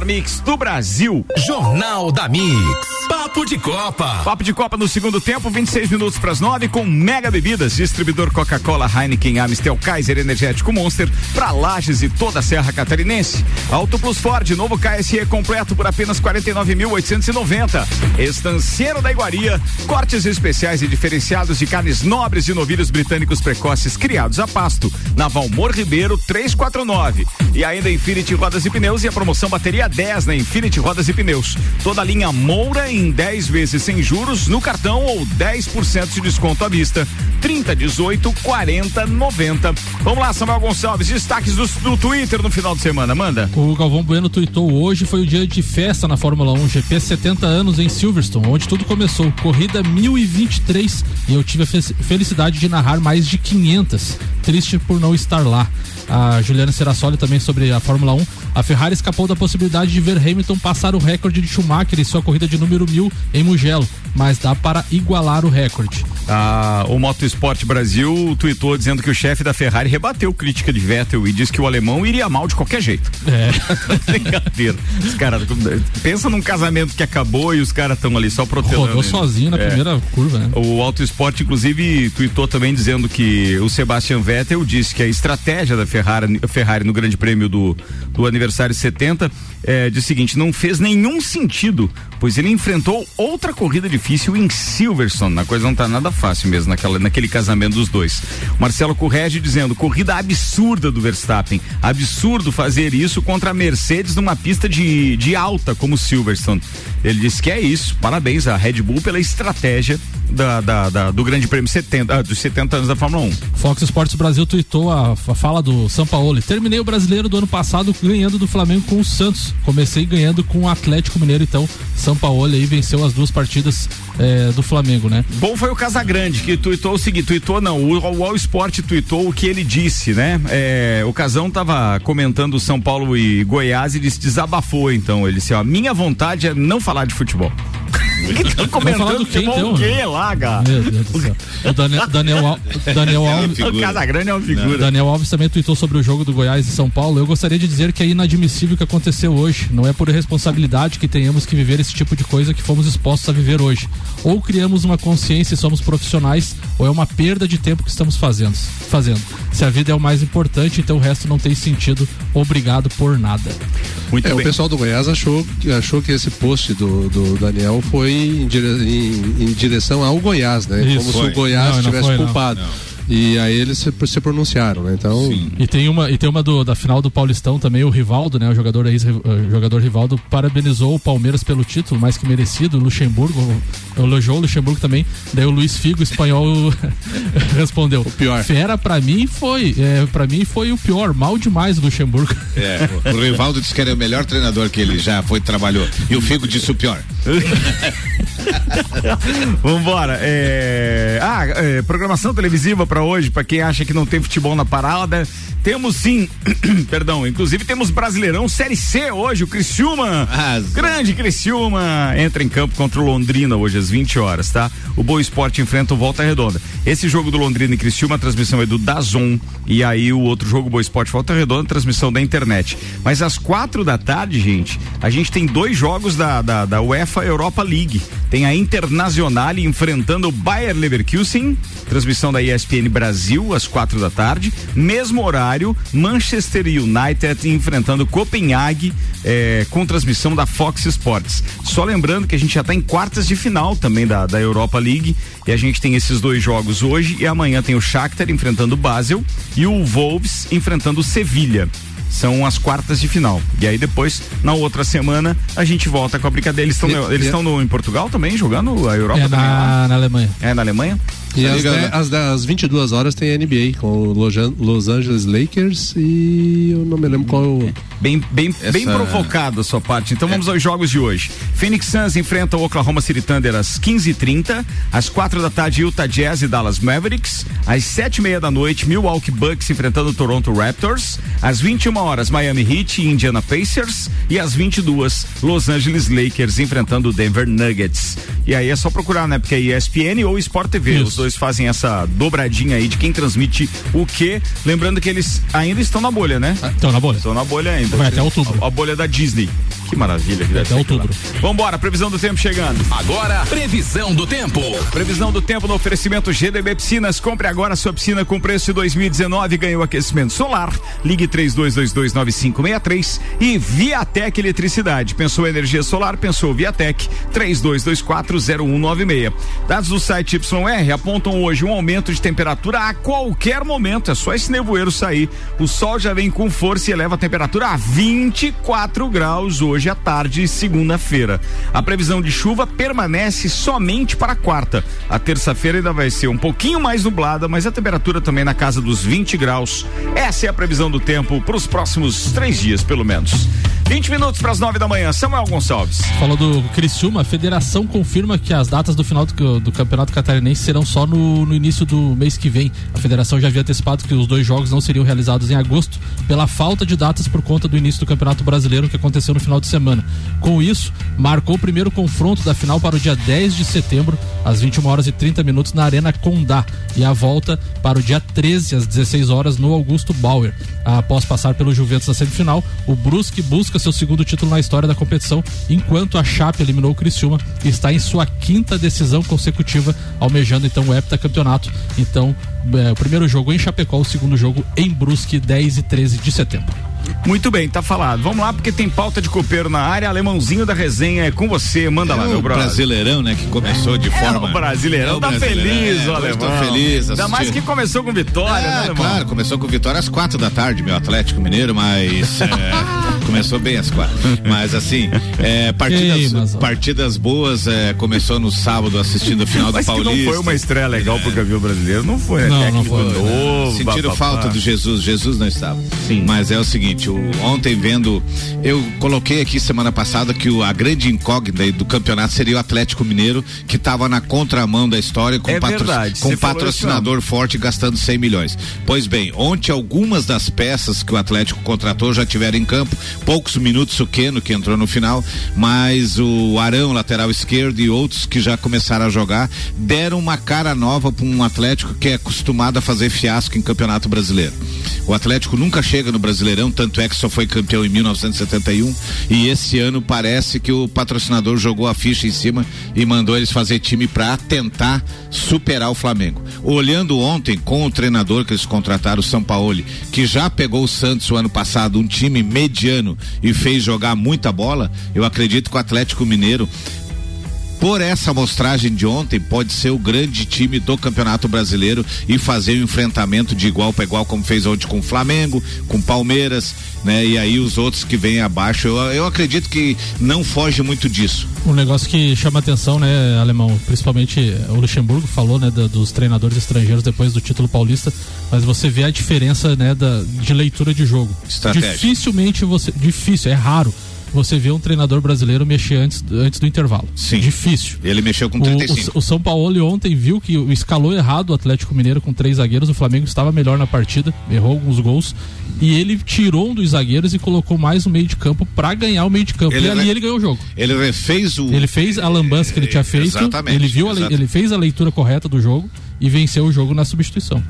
Melhor mix do Brasil. Jornal da Mix. Papo de Copa. Papo de Copa no segundo tempo, 26 minutos para as 9 com Mega Bebidas, distribuidor Coca-Cola, Heineken, Amstel, Kaiser, Energético Monster para Lages e toda a Serra Catarinense. Auto Plus Ford, novo KSE completo por apenas 49.890. Estanceiro da Iguaria, cortes especiais e diferenciados de carnes nobres e novilhos britânicos precoces criados a pasto. Na Valmor Ribeiro 349. E ainda Infinity Rodas e Pneus e a promoção bateria 10 na Infinity Rodas e Pneus. Toda a linha Moura em 10 vezes sem juros no cartão ou 10% de desconto à vista. 30, 18, 40, 90. Vamos lá, Samuel Gonçalves, destaques do, do Twitter no final de semana, manda. O Galvão Bueno tweetou hoje foi o dia de festa na Fórmula 1 GP 70 anos em Silverstone, onde tudo começou. Corrida 1023 e eu tive a fe- felicidade de narrar mais de 500. triste por não estar lá. A Juliana Serassoli também sobre a Fórmula 1. A Ferrari escapou da possibilidade de ver Hamilton passar o recorde de Schumacher em sua corrida de número mil em Mugello, mas dá para igualar o recorde. Ah, o Motorsport Brasil tweetou dizendo que o chefe da Ferrari rebateu crítica de Vettel e disse que o alemão iria mal de qualquer jeito. É. Brincadeira. Os caras, pensa num casamento que acabou e os caras estão ali só protelando. Rodou sozinho na É. primeira curva, né? O Auto Esporte, inclusive, tweetou também dizendo que o Sebastian Vettel disse que a estratégia da Ferrari, Ferrari no Grande Prêmio do, do aniversário 70 é de seguinte: não fez nenhum sentido, pois ele enfrentou outra corrida difícil em Silverstone. A coisa não tá nada fácil mesmo naquela, naquele casamento dos dois. Marcelo Correge dizendo: corrida absurda do Verstappen. Absurdo fazer isso contra a Mercedes numa pista de, de alta como Silverstone. Ele disse que é isso. Parabéns à Red Bull pela estratégia da, da- da- do Grande Prêmio 70, ah, dos 70 anos da Fórmula 1. Fox Sports Brasil tweetou a, a fala do Sampaoli. Terminei o brasileiro do ano passado ganhando do Flamengo com o Santos. Comecei ganhando com o Atlético Mineiro, então Sampaoli aí venceu as duas partidas eh, do Flamengo, né? Bom foi o Casagrande, que tuitou o seguinte, tuitou não, o, o All Sport tuitou o que ele disse, né? É, o Casão tava comentando São Paulo e Goiás e disse, desabafou então, ele disse, ó, minha vontade é não falar de futebol. Ele tá comentando do quem, futebol então? lá, cara? Meu Deus do céu. O Daniel, Daniel, Al- Daniel Alves. O Casagrande é uma figura. Daniel Alves também tweetou sobre o jogo do Goiás e São Paulo. Eu gostaria de dizer que é inadmissível o que aconteceu hoje. Não é por irresponsabilidade que tenhamos que viver esse tipo de coisa que fomos expostos a viver hoje. Ou criamos uma consciência e somos profissionais, ou é uma perda de tempo que estamos fazendo. fazendo. Se a vida é o mais importante, então o resto não tem sentido. Obrigado por nada. Muito É, o bem. pessoal do Goiás achou, achou que esse post do, do Daniel foi em, dire- em- em direção ao Goiás, né? Isso. Como se Foi. o Goiás Não, não estivesse foi, não. E aí eles se, se pronunciaram, né? Então. E tem uma, e tem uma do- da final do Paulistão também, o Rivaldo, né? O jogador, ex, o jogador Rivaldo parabenizou o Palmeiras pelo título, mais que merecido. O Luxemburgo, elogiou o Luxemburgo também. Daí o Luiz Figo, espanhol, respondeu. O pior. Fera pra mim foi, é, para mim foi o pior, mal demais o Luxemburgo. É, o, o Rivaldo disse que era o melhor treinador que ele já foi trabalhou. E o Figo disse o pior. Vambora. É... Ah, é, programação televisiva pra hoje, pra quem acha que não tem futebol na parada. Temos sim, perdão, inclusive temos Brasileirão Série C hoje, o Criciúma. Grande Criciúma entra em campo contra o Londrina hoje às 20 horas, tá? O Boa Esporte enfrenta o Volta Redonda. Esse jogo do Londrina e Criciúma, a transmissão é do Dazon e aí o outro jogo Boa Esporte Volta Redonda, transmissão da internet. Mas às quatro da tarde, gente, a gente tem dois jogos da, da, da UEFA Europa League. Tem a Internacional enfrentando o Bayer Leverkusen, transmissão da ESPN Brasil às quatro da tarde. Mesmo horário, Manchester United enfrentando Copenhague eh, com transmissão da Fox Sports. Só lembrando que a gente já está em quartas de final também da, da Europa League e a gente tem esses dois jogos hoje e amanhã tem o Shakhtar enfrentando o Basel e o Wolves enfrentando o Sevilha são as quartas de final. E aí depois, na outra semana, a gente volta com a brincadeira. Eles estão eles estão no em Portugal também jogando a Europa É também na, na Alemanha. É na Alemanha? E Tá às, ligado, de- né? às, às 22 horas tem NBA com o Los An- Los Angeles Lakers e eu não me lembro qual. é Bem, bem, Essa- bem provocado a sua parte. Então É. vamos aos jogos de hoje. Phoenix Suns enfrenta o Oklahoma City Thunder às 15h30. Às quatro da tarde, Utah Jazz e Dallas Mavericks. Às sete e meia da noite, Milwaukee Bucks enfrentando o Toronto Raptors. Às 21 horas, Miami Heat e Indiana Pacers. E às 22, Los Angeles Lakers enfrentando o Denver Nuggets. E aí é só procurar, né? Porque é ESPN ou Sport TV. Isso. Dois fazem essa dobradinha aí de quem transmite o quê. Lembrando que eles ainda estão na bolha, né? Então, na bolha. Estão na bolha ainda. Vai até outubro. A, a bolha da Disney. Que maravilha. que deve até outubro. Vambora, previsão do tempo chegando. Agora, previsão do tempo. Previsão do tempo no oferecimento GDB Piscinas. Compre agora sua piscina com preço de 2019 e ganhe o aquecimento solar. Ligue 32229563 e Viatec Eletricidade. Pensou energia solar? Pensou Viatec 32240196. Dados do site YR apontam hoje um aumento de temperatura a qualquer momento. É só esse nevoeiro sair. O sol já vem com força e eleva a temperatura a 24 graus hoje à tarde, segunda-feira. A previsão de chuva permanece somente para quarta. A terça-feira ainda vai ser um pouquinho mais nublada, mas a temperatura também na casa dos 20 graus. Essa é a previsão do tempo para os próximos três dias, pelo menos. 20 minutos para as 9 da manhã. Samuel Gonçalves. Falou do Criciúma, a federação confirma que as datas do final do, do Campeonato Catarinense serão só no, no início do mês que vem. A federação já havia antecipado que os dois jogos não seriam realizados em agosto pela falta de datas por conta do início do Campeonato Brasileiro que aconteceu no final de semana. Com isso, marcou o primeiro confronto da final para o dia 10 de setembro, às 21 horas e 30 minutos na Arena Condá e a volta para o dia 13 às 16 horas no Augusto Bauer. Após passar pelo Juventus na semifinal, o Brusque busca seu segundo título na história da competição, enquanto a Chape eliminou o Criciúma e está em sua quinta decisão consecutiva, almejando então o heptacampeonato. Então, é, o primeiro jogo em Chapecó, o segundo jogo em Brusque, 10 e 13 de setembro. Muito bem, tá falado. Vamos lá, porque tem pauta de copeiro na área. Alemãozinho da resenha é com você. Manda lá, É meu o brother. Brasileirão, né, que começou de forma. É, o Brasileirão É tá Brasileirão, feliz, é, o alemão. Tô feliz. Ainda mais que assistindo. começou com vitória, né, É, alemão? claro, começou com vitória às quatro da tarde, meu Atlético Mineiro, mas é, começou bem às quatro. Mas assim, é, partidas, Ei, partidas boas, é, começou no sábado assistindo a final Mas do Paulista. não foi uma estreia legal pro Gavião Brasileiro, não foi, né? Não, não Técnico foi, novo, Sentiram papapá. falta do Jesus, Jesus não estava. Sim. Mas é o seguinte, o- ontem vendo, eu coloquei aqui semana passada que o- a grande incógnita do campeonato seria o Atlético Mineiro, que estava na contramão da história com, É patro- verdade, com patrocinador forte gastando 100 milhões. Pois bem, ontem algumas das peças que o Atlético contratou já tiveram em campo, poucos minutos o Keno que entrou no final, mas o Arão, lateral esquerdo e outros que já começaram a jogar, deram uma cara nova para um Atlético que é acostumado a fazer fiasco em Campeonato Brasileiro. O Atlético nunca chega no Brasileirão, tanto é que só foi campeão em 1971 e esse ano parece que o patrocinador jogou a ficha em cima e mandou eles fazer time para tentar superar o Flamengo. Olhando ontem com o treinador que eles contrataram, o Sampaoli, que já pegou o Santos o ano passado, um time mediano e fez jogar muita bola, eu acredito que o Atlético Mineiro por essa amostragem de ontem, pode ser o grande time do Campeonato Brasileiro e fazer um enfrentamento de igual para igual, como fez ontem com o Flamengo, com o Palmeiras, né? E aí os outros que vêm abaixo, eu, eu acredito que não foge muito disso. Um negócio que chama atenção, né, Alemão? Principalmente o Luxemburgo falou, né, da- dos treinadores estrangeiros depois do título paulista, mas você vê a diferença, né, da, de leitura de jogo. Estratégia. Dificilmente você. Difícil, é raro você ver um treinador brasileiro mexer antes, antes do intervalo. Sim. Difícil. Ele mexeu com O, 35. o, o São Paulo ontem viu que o- escalou errado o Atlético Mineiro com três zagueiros. O Flamengo estava melhor na partida, errou alguns gols. E ele tirou um dos zagueiros e colocou mais um meio de campo para ganhar o meio de campo. Ele e ali re- ele ganhou o jogo. Ele refez o. Ele fez a lambança que ele tinha feito. Exatamente, Ele viu, le- ele fez a leitura correta do jogo e venceu o jogo na substituição.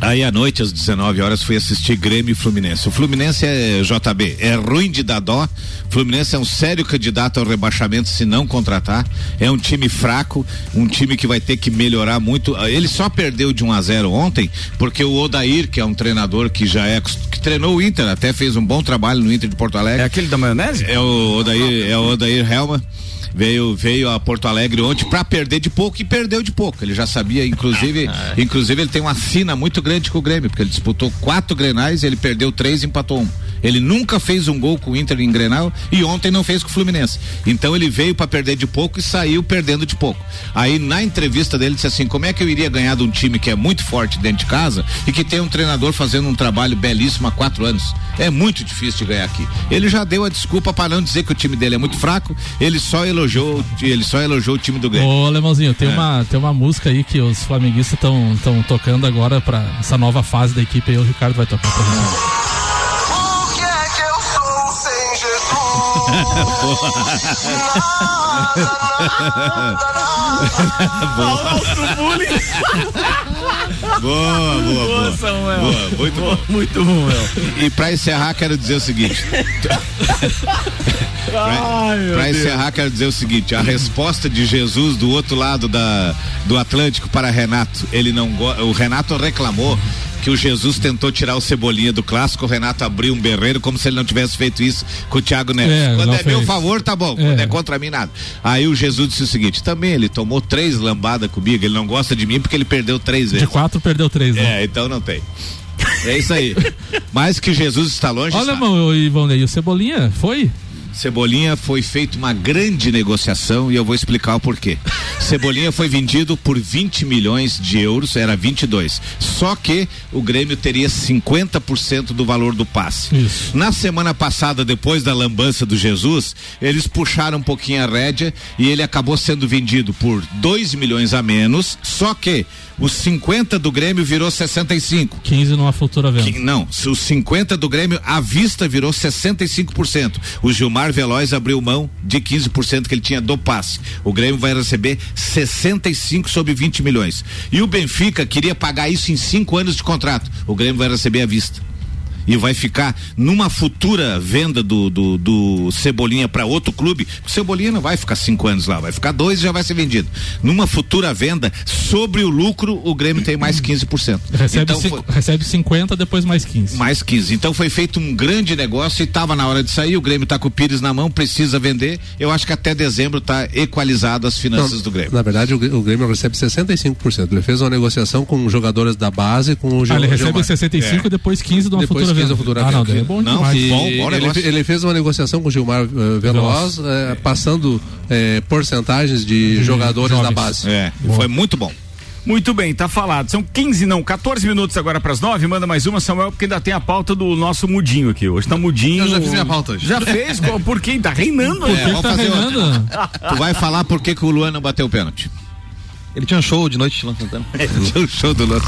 Aí à noite, às 19 horas, fui assistir Grêmio e Fluminense. O Fluminense é JB, é ruim de dar dó. Fluminense é um sério candidato ao rebaixamento se não contratar. É um time fraco, um time que vai ter que melhorar muito. Ah, Ele só perdeu de 1 a 0 ontem porque o Odair, que é um treinador que já é que treinou o Inter, até fez um bom trabalho no Inter de Porto Alegre. É aquele da maionese? É o Odair, é o Odair Helma. Veio, veio a Porto Alegre ontem para perder de pouco e perdeu de pouco. Ele já sabia, inclusive, inclusive ele tem uma sina muito grande com o Grêmio, porque ele disputou quatro Grenais, ele perdeu três e empatou um. Ele nunca fez um gol com o Inter em Grenal e ontem não fez com o Fluminense. Então ele veio para perder de pouco e saiu perdendo de pouco. Aí na entrevista dele disse assim: "Como é que eu iria ganhar de um time que é muito forte dentro de casa e que tem um treinador fazendo um trabalho belíssimo há quatro anos? É muito difícil de ganhar aqui." Ele já deu a desculpa para não dizer que o time dele é muito fraco. Ele só elogiou, ele só elogiou o time do Grêmio. Ô, Alemãozinho, tem, É. uma, tem uma música aí que os flamenguistas estão tocando agora para essa nova fase da equipe aí. O Ricardo vai tocar pra gente. O que boa, boa, boa. Boa, Samuel. Boa, muito bom. Muito bom, Mel. E pra encerrar, quero dizer o seguinte. Meu Deus. encerrar, quero dizer o seguinte: a resposta de Jesus do outro lado da, do Atlântico para Renato, ele não o Renato reclamou que o Jesus tentou tirar o Cebolinha do clássico, o Renato abriu um berreiro como se ele não tivesse feito isso com o Thiago Neves. É, Quando é meu fez. favor, tá bom. Quando é contra mim, nada. Aí o Jesus disse o seguinte: também ele tomou três lambadas comigo, ele não gosta de mim porque ele perdeu três vezes. De quatro, perdeu três, né? É, então não tem. É isso aí. Mas que Jesus está longe. Olha, está. irmão, Ivonei, o Cebolinha foi? Cebolinha foi feita uma grande negociação e eu vou explicar o porquê. Cebolinha foi vendido por 20 milhões de euros, era 22. Só que o Grêmio teria 50% do valor do passe. Na semana passada, depois da lambança do Jesus, eles puxaram um pouquinho a rédea e ele acabou sendo vendido por 2 milhões a menos, só que os 50 do Grêmio virou 65. 15 numa futura venda. Que- não, os 50 do Grêmio à vista virou 65%. O Gilmar Veloz abriu mão de 15% que ele tinha do passe. O Grêmio vai receber 65 sobre 20 milhões. E o Benfica queria pagar isso em cinco anos de contrato. O Grêmio vai receber à vista. E vai ficar numa futura venda do, do, do Cebolinha para outro clube. O Cebolinha não vai ficar cinco anos lá, vai ficar dois e já vai ser vendido. Numa futura venda, sobre o lucro, o Grêmio tem mais 15%. Recebe, Então cinco- foi- recebe 50, depois mais 15. mais 15. Então foi feito um grande negócio e estava na hora de sair. O Grêmio está com o Pires na mão, precisa vender. Eu acho que até dezembro está equalizado as finanças do Grêmio. Na verdade, o, Grê- o Grêmio recebe 65%. Ele fez uma negociação com jogadores da base, com o Ah, Gil- ele recebe Gilmar. 65 e depois 15 de uma Depois futura 15 venda. da futura ah, não, é bom Não, demais. e ele, ele fez uma negociação com o Gilmar eh, Veloz, eh, passando eh, porcentagens de jogadores da base. É, foi muito bom. Muito bem, tá falado. São 15, não, 14 minutos agora pras 9. Manda mais uma, Samuel, porque ainda tem a pauta do nosso mudinho aqui. Hoje tá mudinho. Eu já fiz minha pauta hoje. Já fez? Por quem? Tá reinando, né? vamos fazer outra. Tu vai falar por que, que o Luan não bateu o pênalti. Ele tinha um show de noite lá Santana. o show do Luan.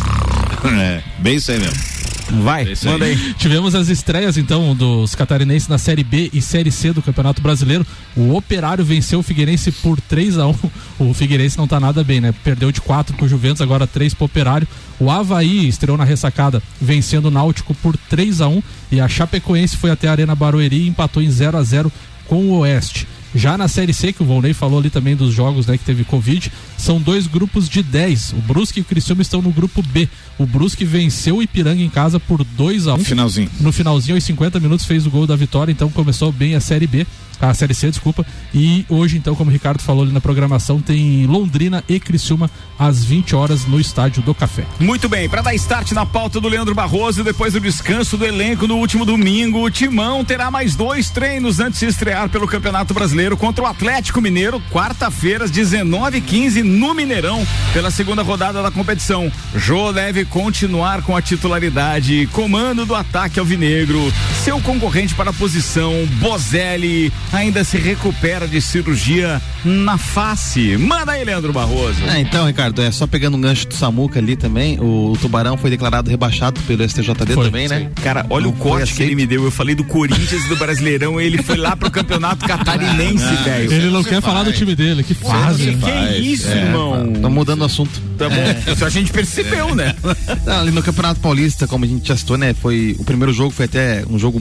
É, bem isso aí mesmo. Vai, isso aí. Manda aí. Tivemos as estreias, então, dos catarinenses na Série B e Série C do Campeonato Brasileiro. O Operário venceu o Figueirense por 3 a 1 O Figueirense não tá nada bem, né? Perdeu de 4 pro Juventus, agora 3 pro Operário. O Havaí estreou na ressacada, vencendo o Náutico por 3 a 1 E a Chapecoense foi até a Arena Barueri e empatou em 0 a 0 com o Oeste. Já na Série C, que o Volney falou ali também dos jogos né, que teve Covid, são dois grupos de 10. O Brusque e o Criciúma estão no grupo B. O Brusque venceu o Ipiranga em casa por 2 a 1 Finalzinho. No finalzinho, aos 50 minutos, fez o gol da vitória, então começou bem a Série B. A Série C, desculpa. E hoje, então, como o Ricardo falou ali na programação, tem Londrina e Criciúma às 20 horas no Estádio do Café. Muito bem, para dar start na pauta do Leandro Barroso, depois do descanso do elenco no último domingo, o Timão terá mais dois treinos antes de estrear pelo Campeonato Brasileiro contra o Atlético Mineiro, quarta-feira, às 19h15, no Mineirão, pela segunda rodada da competição. Jô deve continuar com a titularidade, comando do ataque alvinegro. Seu concorrente para a posição, Bozelli, ainda se recupera de cirurgia na face. Manda aí, Leandro Barroso. É, então, Ricardo, é só pegando um gancho do Samuca ali também, o, o Tubarão foi declarado rebaixado pelo STJD Foi, também, né? sim. Cara, olha Não o corte que ele me deu. Eu falei do Corinthians e do Brasileirão, ele foi lá pro Campeonato Catarinense, velho. Ele não quer falar do time dele, que fase. Que hein? isso, irmão? Tá mudando o assunto. Tá bom. Isso a gente percebeu, né? Não, ali no Campeonato Paulista, como a gente já citou, né? Foi, o primeiro jogo foi até um jogo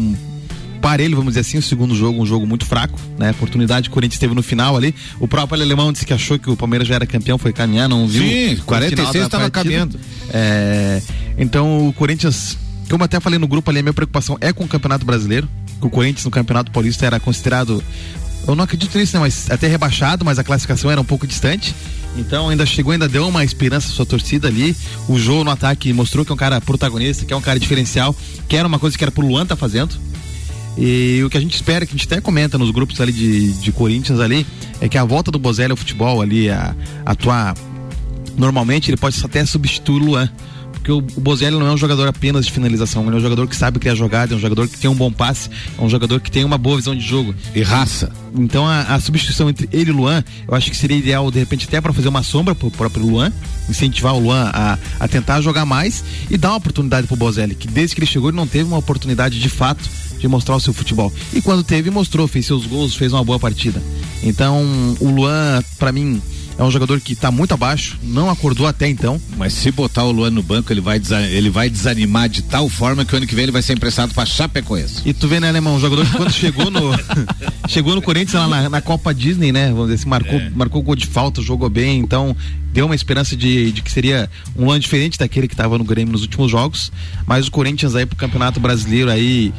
parelho, vamos dizer assim. O segundo jogo, um jogo muito fraco, né? A oportunidade que o Corinthians teve no final ali. O próprio alemão disse que achou que o Palmeiras já era campeão, foi caminhar, não viu? Sim, o 46 final da tava partida. caminhando. É, então o Corinthians, como eu até falei no grupo ali, a minha preocupação é com o Campeonato Brasileiro. Que o Corinthians no Campeonato Paulista era considerado. Eu não acredito nisso, né? Mas até rebaixado, mas a classificação era um pouco distante. Então ainda chegou, ainda deu uma esperança à sua torcida ali. O Jô no ataque mostrou que é um cara protagonista, que é um cara diferencial, que era uma coisa que era pro Luan tá fazendo. E o que a gente espera, que a gente até comenta nos grupos ali de, de Corinthians ali, é que a volta do Bozelli ao futebol ali, a, a atuar normalmente, ele pode até substituir o Luan. Porque o, Bozelli não é um jogador apenas de finalização, ele é um jogador que sabe criar jogada, é um jogador que tem um bom passe, é um jogador que tem uma boa visão de jogo. E raça. Então a, a substituição entre ele e o Luan, eu acho que seria ideal, de repente, até para fazer uma sombra pro próprio Luan, incentivar o Luan a, a tentar jogar mais e dar uma oportunidade pro Bozelli, que desde que ele chegou ele não teve uma oportunidade de fato de mostrar o seu futebol. E quando teve, mostrou, fez seus gols, fez uma boa partida. Então, o Luan, para mim, é um jogador que tá muito abaixo, não acordou até então. Mas se botar o Luan no banco, ele vai, ele vai desanimar de tal forma que o ano que vem ele vai ser emprestado pra Chapecoense. E tu vê, né, Alemão, um jogador que quando chegou no chegou no Corinthians lá na, na Copa Disney, né, vamos dizer assim, marcou, marcou gol de falta, jogou bem, então deu uma esperança de, de que seria um ano diferente daquele que estava no Grêmio nos últimos jogos, mas o Corinthians aí pro Campeonato Brasileiro aí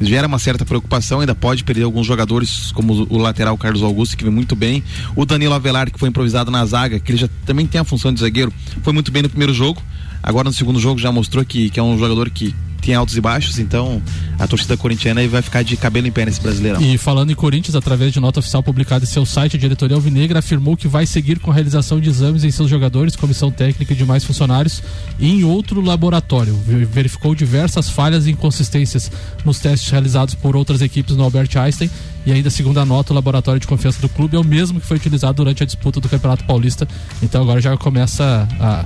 gera uma certa preocupação, ainda pode perder alguns jogadores, como o lateral Carlos Augusto, que vem muito bem, o Danilo Avelar, que foi improvisado na zaga, que ele já também tem a função de zagueiro, foi muito bem no primeiro jogo, agora no segundo jogo já mostrou que, que é um jogador que tem altos e baixos, então a torcida corintiana vai ficar de cabelo em pé nesse brasileirão. E falando em Corinthians, através de nota oficial publicada em seu site, a diretoria Alvinegra afirmou que vai seguir com a realização de exames em seus jogadores, comissão técnica e demais funcionários em outro laboratório. Ver- Verificou diversas falhas e inconsistências nos testes realizados por outras equipes no Albert Einstein e ainda segundo a nota, o laboratório de confiança do clube é o mesmo que foi utilizado durante a disputa do Campeonato Paulista. Então agora já começa a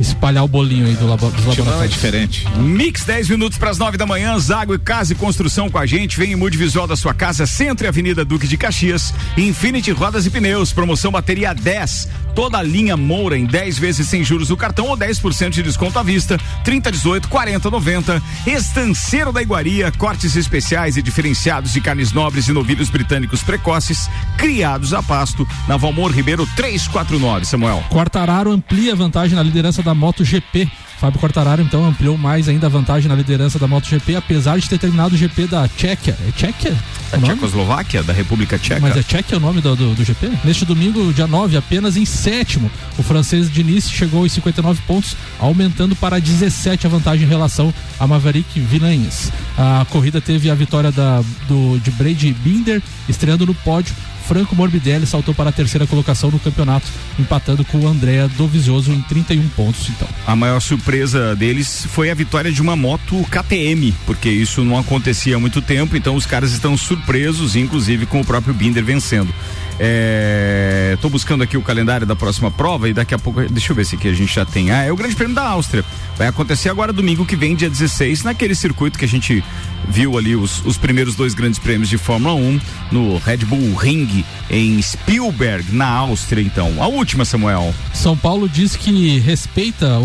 espalhar o bolinho aí do labo, dos é diferente. Mix 10 minutos para as 9 da manhã, Zago e Casa e Construção com a gente. Vem em mude visual da sua casa, Centro e Avenida Duque de Caxias. Infinity Rodas e Pneus, promoção bateria 10. Toda a linha Moura em 10 vezes sem juros no cartão ou 10% de desconto à vista. 30, 18, 40, 90. Estanceiro da Iguaria, cortes especiais e diferenciados de carnes nobres e novilhos britânicos precoces, criados a pasto. Na Valmor Ribeiro 349, Samuel. Quartararo amplia vantagem na liderança da MotoGP. Fábio Quartararo então ampliou mais ainda a vantagem na liderança da MotoGP, apesar de ter terminado o GP da Tchequia. É Tchequia? Da Tchecoslováquia, da República Tcheca. Mas é Tchequia o nome do, do, do GP? Neste domingo, dia 9, apenas em sétimo, o francês Diniz chegou aos 59 pontos, aumentando para 17 a vantagem em relação a Maverick Villains. A corrida teve a vitória da, do, de Brady Binder, estreando no pódio. Franco Morbidelli saltou para a terceira colocação no campeonato, empatando com o Andrea Dovizioso em 31 pontos. Então, A maior surpresa deles foi a vitória de uma moto KTM, porque isso não acontecia há muito tempo, então os caras estão surpresos, inclusive com o próprio Binder vencendo. É, tô buscando aqui o calendário da próxima prova e daqui a pouco, deixa eu ver se aqui a gente já tem. Ah, é o Grande Prêmio da Áustria. Vai acontecer agora domingo que vem, dia 16, naquele circuito que a gente viu ali os, os primeiros dois grandes prêmios de Fórmula 1 no Red Bull Ring em Spielberg, na Áustria, então. A última, Samuel. São Paulo diz que respeita o,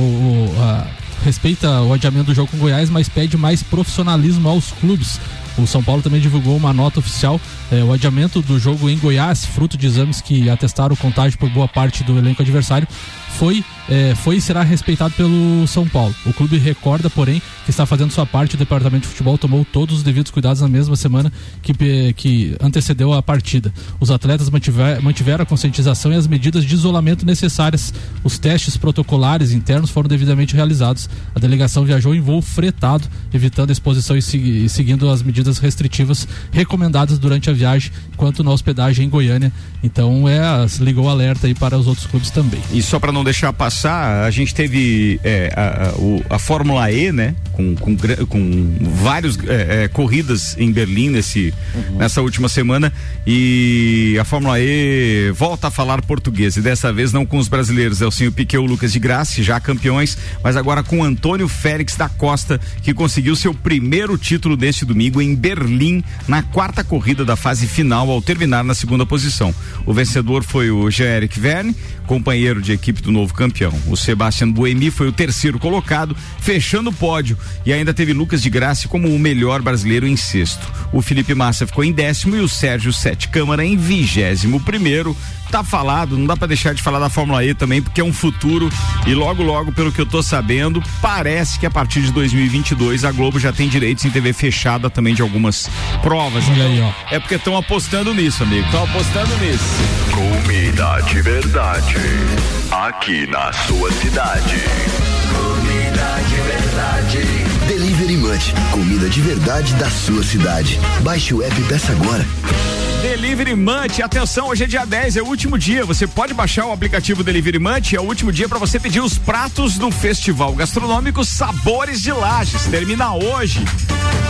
o- a- respeita o adiamento do jogo com Goiás, mas pede mais profissionalismo aos clubes. O São Paulo também divulgou uma nota oficial. eh, o adiamento do jogo em Goiás, fruto de exames que atestaram o contágio por boa parte do elenco adversário, foi, eh, foi e será respeitado pelo São Paulo. O clube recorda, porém, que está fazendo sua parte. O departamento de futebol tomou todos os devidos cuidados na mesma semana que, que antecedeu a partida. Os atletas mantiver- mantiveram a conscientização e as medidas de isolamento necessárias. Os testes protocolares internos foram devidamente realizados. A delegação viajou em voo fretado, evitando a exposição e, segui- e seguindo as medidas restritivas recomendadas durante a viagem, quanto na hospedagem em Goiânia. Então é ligou o alerta aí para os outros clubes também. E só para não deixar passar, a gente teve é, a, a- o- a Fórmula E, né? Com, com, com várias corridas em Berlim nesse, nessa última semana. E a Fórmula E volta a falar português. E dessa vez não com os brasileiros, Elcinho Piquet e o Lucas de Graça, já campeões, mas agora com Antônio Félix da Costa, que conseguiu seu primeiro título neste domingo em Berlim, na quarta corrida da fase final, ao terminar na segunda posição. O vencedor foi o Jean-Eric Verne, companheiro de equipe do novo campeão. O Sebastian Buemi foi o terceiro colocado, fechando o pódio. E ainda teve Lucas de Graça como o melhor brasileiro em sexto. O Felipe Massa ficou em décimo e o Sérgio Sete Câmara em vigésimo primeiro. Tá falado, não dá pra deixar de falar da Fórmula E também, porque é um futuro e logo, logo, pelo que eu tô sabendo, parece que a partir de 2022 a Globo já tem direitos em TV fechada também de algumas provas. Olha aí, ó. É porque estão apostando nisso, amigo. Estão apostando nisso. Comida de verdade. Aqui na sua cidade. Comida de verdade. Delivery Munch, comida de verdade da sua cidade. Baixe o app e peça agora. Delivery Munch, atenção, hoje é dia 10, é o último dia. Você pode baixar o aplicativo Delivery Munch, é o último dia para você pedir os pratos do Festival Gastronômico Sabores de Lages. Termina hoje.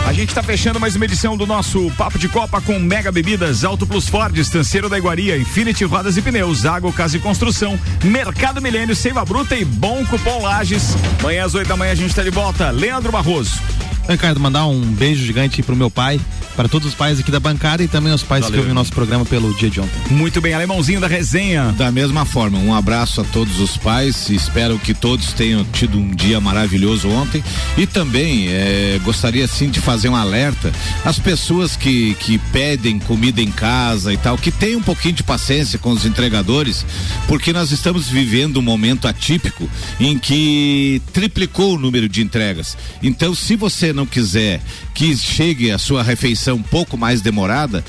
A gente está fechando mais uma edição do nosso Papo de Copa com Mega Bebidas, Auto Plus Ford, Estanceiro da Iguaria, Infinity Rodas e Pneus, Água, Casa e Construção, Mercado Milênio, Seiva Bruta e Bom Cupom Lages. Amanhã às 8 da manhã a gente está de volta. Leandro Barroso. Ricardo, mandar um beijo gigante pro meu pai, para todos os pais aqui da bancada e também os pais Valeu, que ouvem nosso programa pelo dia de ontem. Muito bem, alemãozinho da resenha. Da mesma forma, um abraço a todos os pais. Espero que todos tenham tido um dia maravilhoso ontem. E também eh, gostaria sim de fazer um alerta às pessoas que, que pedem comida em casa e tal, que tenham um pouquinho de paciência com os entregadores, porque nós estamos vivendo um momento atípico em que triplicou o número de entregas. Então, se você não quiser que chegue a sua refeição um pouco mais demorada,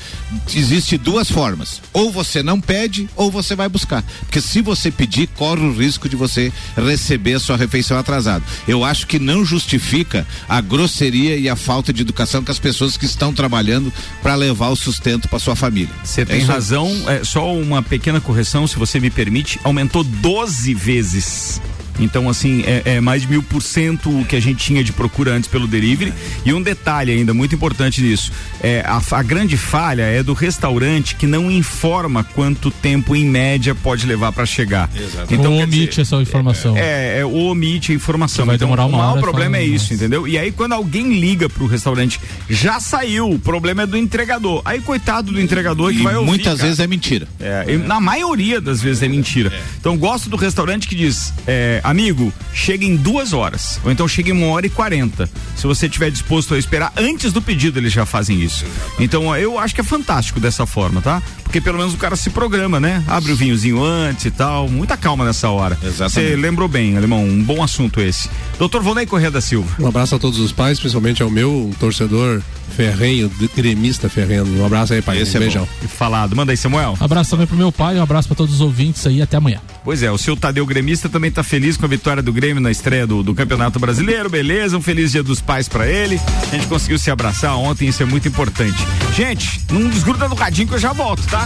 existe duas formas. Ou você não pede, ou você vai buscar. Porque se você pedir, corre o risco de você receber a sua refeição atrasada. Eu acho que não justifica a grosseria e a falta de educação que as pessoas que estão trabalhando para levar o sustento para sua família. Você tem É isso aí. razão, é, só uma pequena correção, se você me permite, aumentou 12 vezes. Então, assim, é, é mais de mil por cento o que a gente tinha de procura antes pelo delivery. E um detalhe ainda muito importante nisso: é, a, a grande falha é do restaurante que não informa quanto tempo, em média, pode levar para chegar. Então, quer omite dizer, essa informação. é, é, o omite a informação. Que vai então, demorar uma o maior hora, problema é isso, entendeu? E aí, quando alguém liga pro restaurante, já saiu, o problema é do entregador. Aí, coitado do entregador que E vai ouvir. muitas cara. vezes é mentira. É, e na maioria das vezes é mentira. Então gosto do restaurante que diz, é, amigo, chega em duas horas. Ou então chega em uma hora e quarenta. Se você estiver disposto a esperar antes do pedido, eles já fazem isso. Então eu acho que é fantástico dessa forma, tá? Porque pelo menos o cara se programa, né? Abre o vinhozinho antes e tal. Muita calma nessa hora. Você lembrou bem, Alemão. Um bom assunto esse. Doutor Vonei Corrêa da Silva. Um abraço a todos os pais, principalmente ao meu um torcedor ferrenho, gremista ferrenho. Um abraço aí, pai. Esse um é beijão. bom. Falado. Manda aí, Samuel. Abraço também pro meu pai, um abraço pra todos os ouvintes aí, até amanhã. Pois é, o seu Tadeu Gremista também tá feliz com a vitória do Grêmio na estreia do, do Campeonato Brasileiro, beleza? Um feliz dia dos pais pra ele. A gente conseguiu se abraçar ontem, isso é muito importante. Gente, não desgruda do radinho que eu já volto, tá?